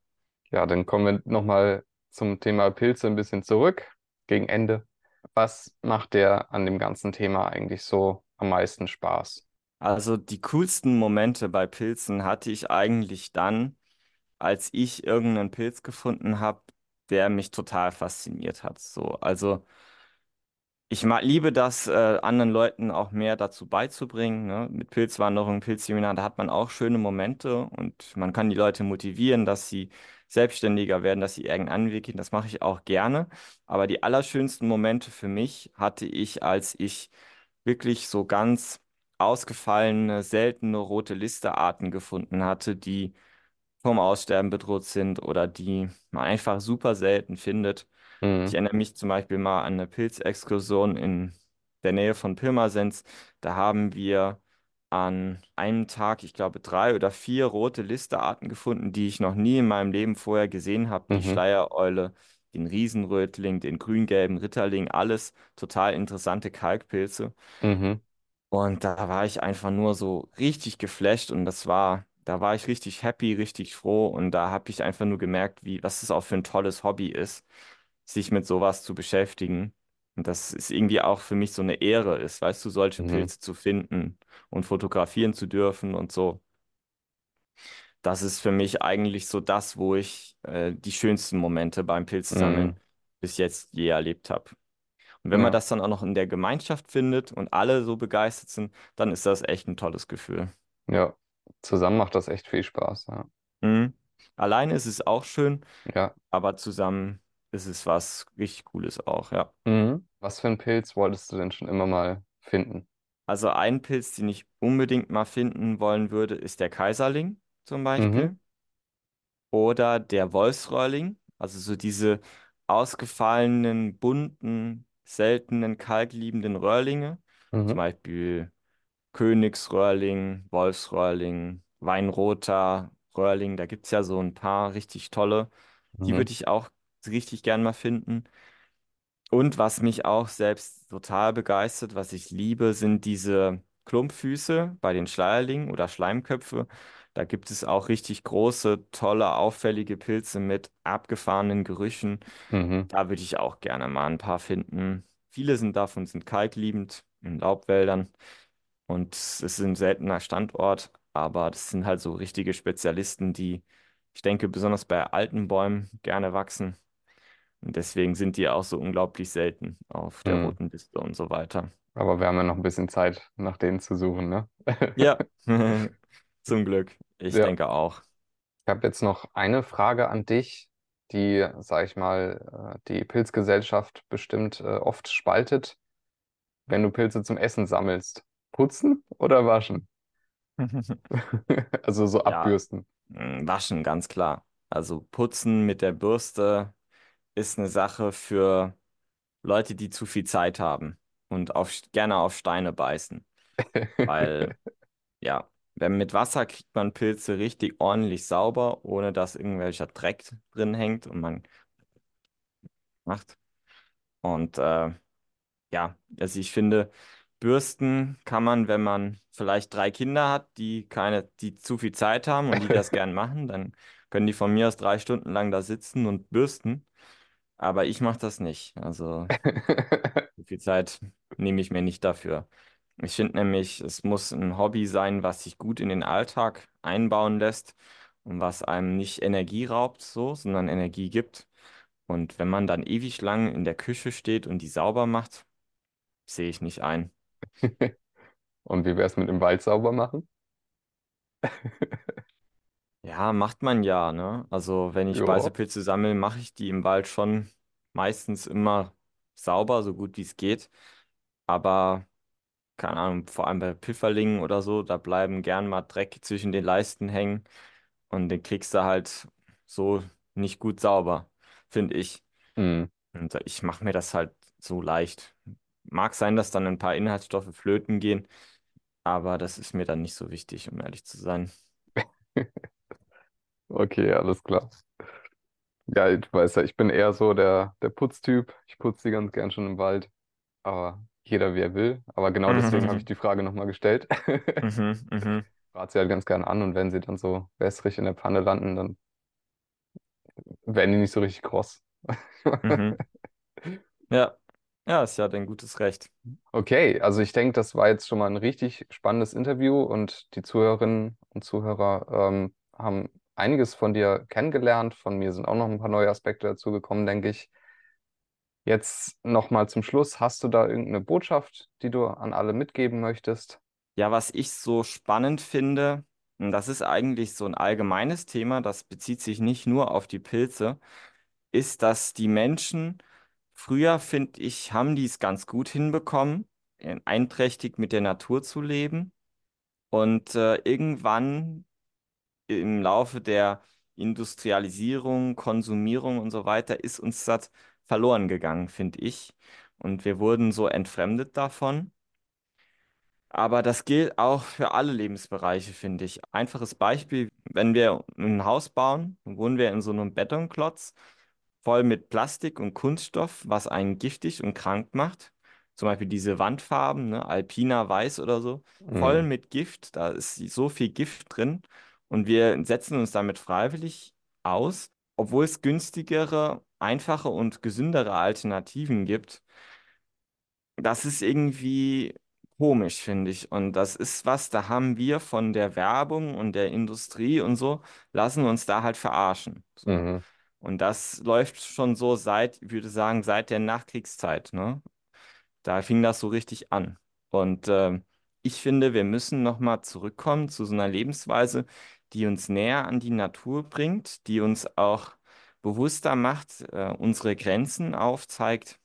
Ja, dann kommen wir nochmal zum Thema Pilze ein bisschen zurück, gegen Ende. Was macht dir an dem ganzen Thema eigentlich so am meisten Spaß? Also die coolsten Momente bei Pilzen hatte ich eigentlich dann, als ich irgendeinen Pilz gefunden habe, der mich total fasziniert hat. So, also Ich ma- liebe das, äh, anderen Leuten auch mehr dazu beizubringen. Ne? Mit Pilzwanderung, Pilzseminar, da hat man auch schöne Momente und man kann die Leute motivieren, dass sie selbstständiger werden, dass sie irgendeinen Weg gehen. Das mache ich auch gerne. Aber die allerschönsten Momente für mich hatte ich, als ich wirklich so ganz ausgefallene, seltene rote Listerarten gefunden hatte, die vom Aussterben bedroht sind oder die man einfach super selten findet. Ich Mhm. erinnere mich zum Beispiel mal an eine Pilzexkursion in der Nähe von Pirmasens. Da haben wir an einem Tag, ich glaube, drei oder vier rote Listerarten gefunden, die ich noch nie in meinem Leben vorher gesehen habe. Die Mhm. Schleiereule, den Riesenrötling, den grüngelben Ritterling, alles total interessante Kalkpilze. Mhm. Und da war ich einfach nur so richtig geflasht und das war, da war ich richtig happy, richtig froh und da habe ich einfach nur gemerkt, wie, was das auch für ein tolles Hobby ist, sich mit sowas zu beschäftigen. Und das ist irgendwie auch für mich so eine Ehre ist, weißt du, solche Mhm. Pilze zu finden und fotografieren zu dürfen und so. Das ist für mich eigentlich so das, wo ich äh, die schönsten Momente beim Mhm. Pilzesammeln bis jetzt je erlebt habe. Und wenn man Ja, das dann auch noch in der Gemeinschaft findet und alle so begeistert sind, dann ist das echt ein tolles Gefühl. ja. Zusammen macht das echt viel Spaß. Ja. Mhm. Alleine ist es auch schön, Ja. aber zusammen ist es was richtig Cooles auch, ja. Mhm. Was für einen Pilz wolltest du denn schon immer mal finden? Also ein Pilz, den ich unbedingt mal finden wollen würde, ist der Kaiserling zum Mhm. Beispiel oder der Wolfsröhrling. Also so diese ausgefallenen, bunten, seltenen, kalkliebenden Röhrlinge. Zum Mhm. Beispiel Königsröhrling, Wolfsröhrling, Weinroter Röhrling, da gibt es ja so ein paar richtig tolle. Die Mhm. würde ich auch richtig gern mal finden. Und was mich auch selbst total begeistert, was ich liebe, sind diese Klumpfüße bei den Schleierlingen oder Schleimköpfe. Da gibt es auch richtig große, tolle, auffällige Pilze mit abgefahrenen Gerüchen. Mhm. Da würde ich auch gerne mal ein paar finden. Viele sind davon sind kalkliebend in Laubwäldern. Und es ist ein seltener Standort, aber das sind halt so richtige Spezialisten, die, ich denke, besonders bei alten Bäumen gerne wachsen. Und deswegen sind die auch so unglaublich selten auf der Mhm. roten Liste und so weiter. Aber wir haben ja noch ein bisschen Zeit, nach denen zu suchen, ne? Ja, zum Glück. Ich Ja. denke auch. Ich habe jetzt noch eine Frage an dich, die, sag ich mal, äh, die Pilzgesellschaft bestimmt äh, oft spaltet. Wenn du Pilze zum Essen sammelst, putzen oder waschen? Also so Ja, abbürsten. mh, waschen, ganz klar. Also putzen mit der Bürste ist eine Sache für Leute, die zu viel Zeit haben und auf, gerne auf Steine beißen. Weil, ja, wenn mit Wasser kriegt man Pilze richtig ordentlich sauber, ohne dass irgendwelcher Dreck drin hängt und man macht. Und äh, ja, also ich finde, Bürsten kann man, wenn man vielleicht drei Kinder hat, die keine, die zu viel Zeit haben und die das gern machen, dann können die von mir aus drei Stunden lang da sitzen und bürsten. Aber ich mache das nicht. Also so viel Zeit nehme ich mir nicht dafür. Ich finde nämlich, es muss ein Hobby sein, was sich gut in den Alltag einbauen lässt und was einem nicht Energie raubt, so, sondern Energie gibt. Und wenn man dann ewig lang in der Küche steht und die sauber macht, sehe ich nicht ein. Und wie wär's mit dem Wald sauber machen? Ja, macht man ja, ne? Also wenn ich Ja. Speisepilze sammle, mache ich die im Wald schon meistens immer sauber, so gut wie es geht. Aber keine Ahnung, vor allem bei Pfifferlingen oder so, da bleiben gern mal Dreck zwischen den Leisten hängen und den kriegst du halt so nicht gut sauber, finde ich. Hm. Und ich mache mir das halt so leicht. Mag sein, dass dann ein paar Inhaltsstoffe flöten gehen, aber das ist mir dann nicht so wichtig, um ehrlich zu sein. Okay, alles klar. Ja, ich weiß ja, ich bin eher so der, der Putztyp. Ich putze die ganz gern schon im Wald. Aber jeder wie er will. Aber genau deswegen habe ich Mhm, die Frage nochmal gestellt. mhm, mhm, Rate sie halt ganz gern an und wenn sie dann so wässrig in der Pfanne landen, dann werden die nicht so richtig kross. mhm. Ja, ja, ist ja dein gutes Recht. Okay, also ich denke, das war jetzt schon mal ein richtig spannendes Interview und die Zuhörerinnen und Zuhörer ähm, haben einiges von dir kennengelernt. Von mir sind auch noch ein paar neue Aspekte dazugekommen, denke ich. Jetzt nochmal zum Schluss, hast du da irgendeine Botschaft, die du an alle mitgeben möchtest? Ja, was ich so spannend finde, das ist eigentlich so ein allgemeines Thema, das bezieht sich nicht nur auf die Pilze, ist, dass die Menschen früher, finde ich, haben die es ganz gut hinbekommen, einträchtig mit der Natur zu leben. Und äh, irgendwann im Laufe der Industrialisierung, Konsumierung und so weiter ist uns das verloren gegangen, finde ich. Und wir wurden so entfremdet davon. Aber das gilt auch für alle Lebensbereiche, finde ich. Einfaches Beispiel, wenn wir ein Haus bauen, wohnen wir in so einem Betonklotz voll mit Plastik und Kunststoff, was einen giftig und krank macht. Zum Beispiel diese Wandfarben, ne, Alpina Weiß oder so, voll Hm, mit Gift. Da ist so viel Gift drin und wir setzen uns damit freiwillig aus, obwohl es günstigere, einfache und gesündere Alternativen gibt. Das ist irgendwie komisch, finde ich. Und das ist was, da haben wir von der Werbung und der Industrie und so, lassen uns da halt verarschen. So. mhm. Und das läuft schon so seit, ich würde sagen, seit der Nachkriegszeit, ne? Da fing das so richtig an. Und ähm, ich finde, wir müssen nochmal zurückkommen zu so einer Lebensweise, die uns näher an die Natur bringt, die uns auch bewusster macht, äh, unsere Grenzen aufzeigt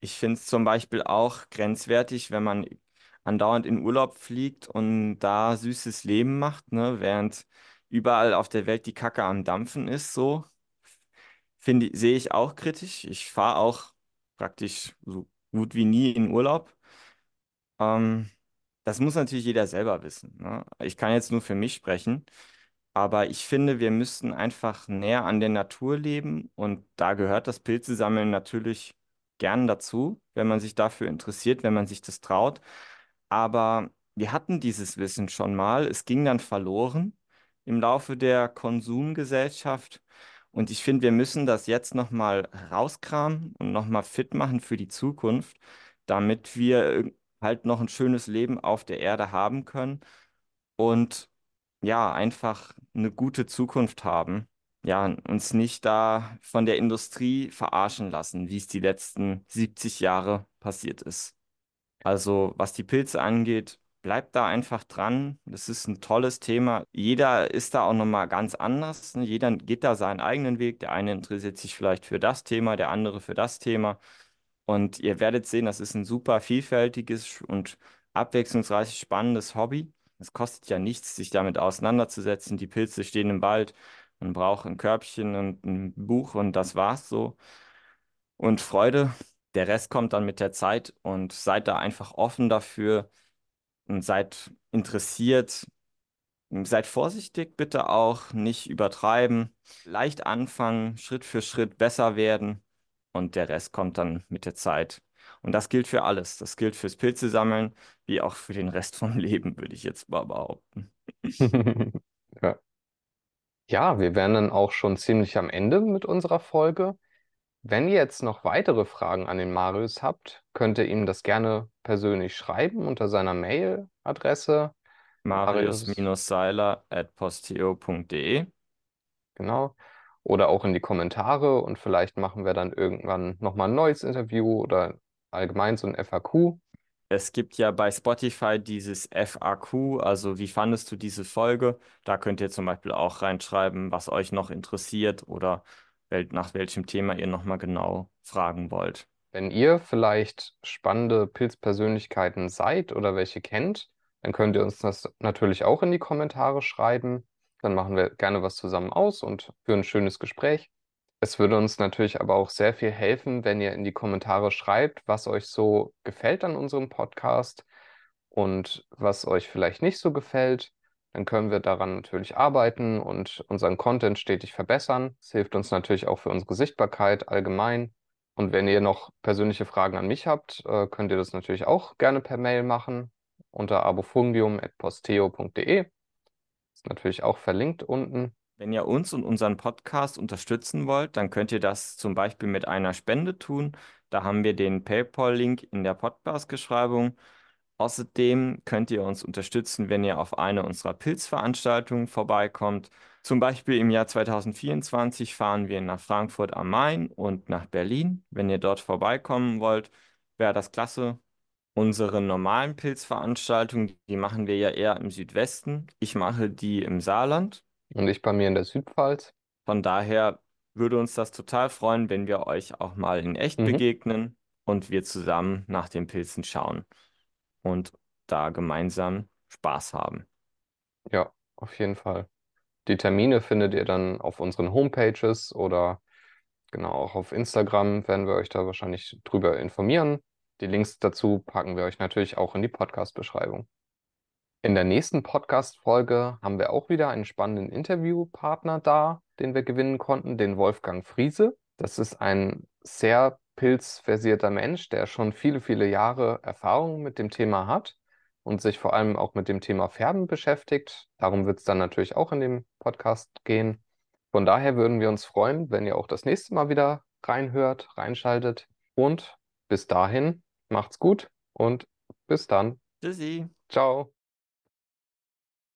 ich finde es zum Beispiel auch grenzwertig, wenn man andauernd in Urlaub fliegt und da süßes Leben macht, ne, während überall auf der Welt die Kacke am Dampfen ist, so finde, sehe ich auch kritisch. Ich fahre auch praktisch so gut wie nie in Urlaub. Ähm, das muss natürlich jeder selber wissen, ne? Ich kann jetzt nur für mich sprechen. Aber ich finde, wir müssten einfach näher an der Natur leben und da gehört das Pilzesammeln natürlich gern dazu, wenn man sich dafür interessiert, wenn man sich das traut. Aber wir hatten dieses Wissen schon mal. Es ging dann verloren im Laufe der Konsumgesellschaft. Und ich finde, wir müssen das jetzt nochmal rauskramen und nochmal fit machen für die Zukunft, damit wir halt noch ein schönes Leben auf der Erde haben können und ja, einfach eine gute Zukunft haben. Ja, uns nicht da von der Industrie verarschen lassen, wie es die letzten 70 Jahre passiert ist. Also, was die Pilze angeht, Bleibt da einfach dran. Das ist ein tolles Thema. Jeder ist da auch nochmal ganz anders. ne? Jeder geht da seinen eigenen Weg. Der eine interessiert sich vielleicht für das Thema, der andere für das Thema. Und ihr werdet sehen, das ist ein super vielfältiges und abwechslungsreich spannendes Hobby. Es kostet ja nichts, sich damit auseinanderzusetzen. Die Pilze stehen im Wald. Man braucht ein Körbchen und ein Buch und das war's so. Und Freude. Der Rest kommt dann mit der Zeit und seid da einfach offen dafür und seid interessiert. Seid vorsichtig, bitte auch, nicht übertreiben. Leicht anfangen, Schritt für Schritt besser werden und der Rest kommt dann mit der Zeit. Und das gilt für alles. Das gilt fürs Pilze sammeln, wie auch für den Rest vom Leben, würde ich jetzt mal behaupten. Ja. Ja, wir wären dann auch schon ziemlich am Ende mit unserer Folge. Wenn ihr jetzt noch weitere Fragen an den Marius habt, könnt ihr ihm das gerne persönlich schreiben unter seiner Mailadresse. Marius- Marius-Seiler at posteo.de. Genau. Oder auch in die Kommentare und vielleicht machen wir dann irgendwann nochmal ein neues Interview oder allgemein so ein FAQ. Es gibt ja bei Spotify dieses FAQ, also wie fandest du diese Folge? Da könnt ihr zum Beispiel auch reinschreiben, was euch noch interessiert oder nach welchem Thema ihr nochmal genau fragen wollt. Wenn ihr vielleicht spannende Pilzpersönlichkeiten seid oder welche kennt, dann könnt ihr uns das natürlich auch in die Kommentare schreiben. Dann machen wir gerne was zusammen aus und führen ein schönes Gespräch. Es würde uns natürlich aber auch sehr viel helfen, wenn ihr in die Kommentare schreibt, was euch so gefällt an unserem Podcast und was euch vielleicht nicht so gefällt. Dann können wir daran natürlich arbeiten und unseren Content stetig verbessern. Es hilft uns natürlich auch für unsere Sichtbarkeit allgemein. Und wenn ihr noch persönliche Fragen an mich habt, äh, könnt ihr das natürlich auch gerne per Mail machen unter abofungium.posteo.de. Ist natürlich auch verlinkt unten. Wenn ihr uns und unseren Podcast unterstützen wollt, dann könnt ihr das zum Beispiel mit einer Spende tun. Da haben wir den PayPal-Link in der Podcast-Beschreibung. Außerdem könnt ihr uns unterstützen, wenn ihr auf eine unserer Pilzveranstaltungen vorbeikommt. Zum Beispiel im Jahr 2024 fahren wir nach Frankfurt am Main und nach Berlin. Wenn ihr dort vorbeikommen wollt, wäre das klasse. Unsere normalen Pilzveranstaltungen, die machen wir ja eher im Südwesten. Ich mache die im Saarland. Und ich bei mir in der Südpfalz. Von daher würde uns das total freuen, wenn wir euch auch mal in echt Mhm. begegnen und wir zusammen nach den Pilzen schauen und da gemeinsam Spaß haben. Ja, auf jeden Fall. Die Termine findet ihr dann auf unseren Homepages oder genau auch auf Instagram werden wir euch da wahrscheinlich drüber informieren. Die Links dazu packen wir euch natürlich auch in die Podcast-Beschreibung. In der nächsten Podcast-Folge haben wir auch wieder einen spannenden Interviewpartner da, den wir gewinnen konnten, den Wolfgang Friese. Das ist ein sehr pilzversierter Mensch, der schon viele, viele Jahre Erfahrung mit dem Thema hat und sich vor allem auch mit dem Thema Färben beschäftigt. Darum wird es dann natürlich auch in dem Podcast gehen. Von daher würden wir uns freuen, wenn ihr auch das nächste Mal wieder reinhört, reinschaltet. Und bis dahin, macht's gut und bis dann. Tschüssi. Ciao.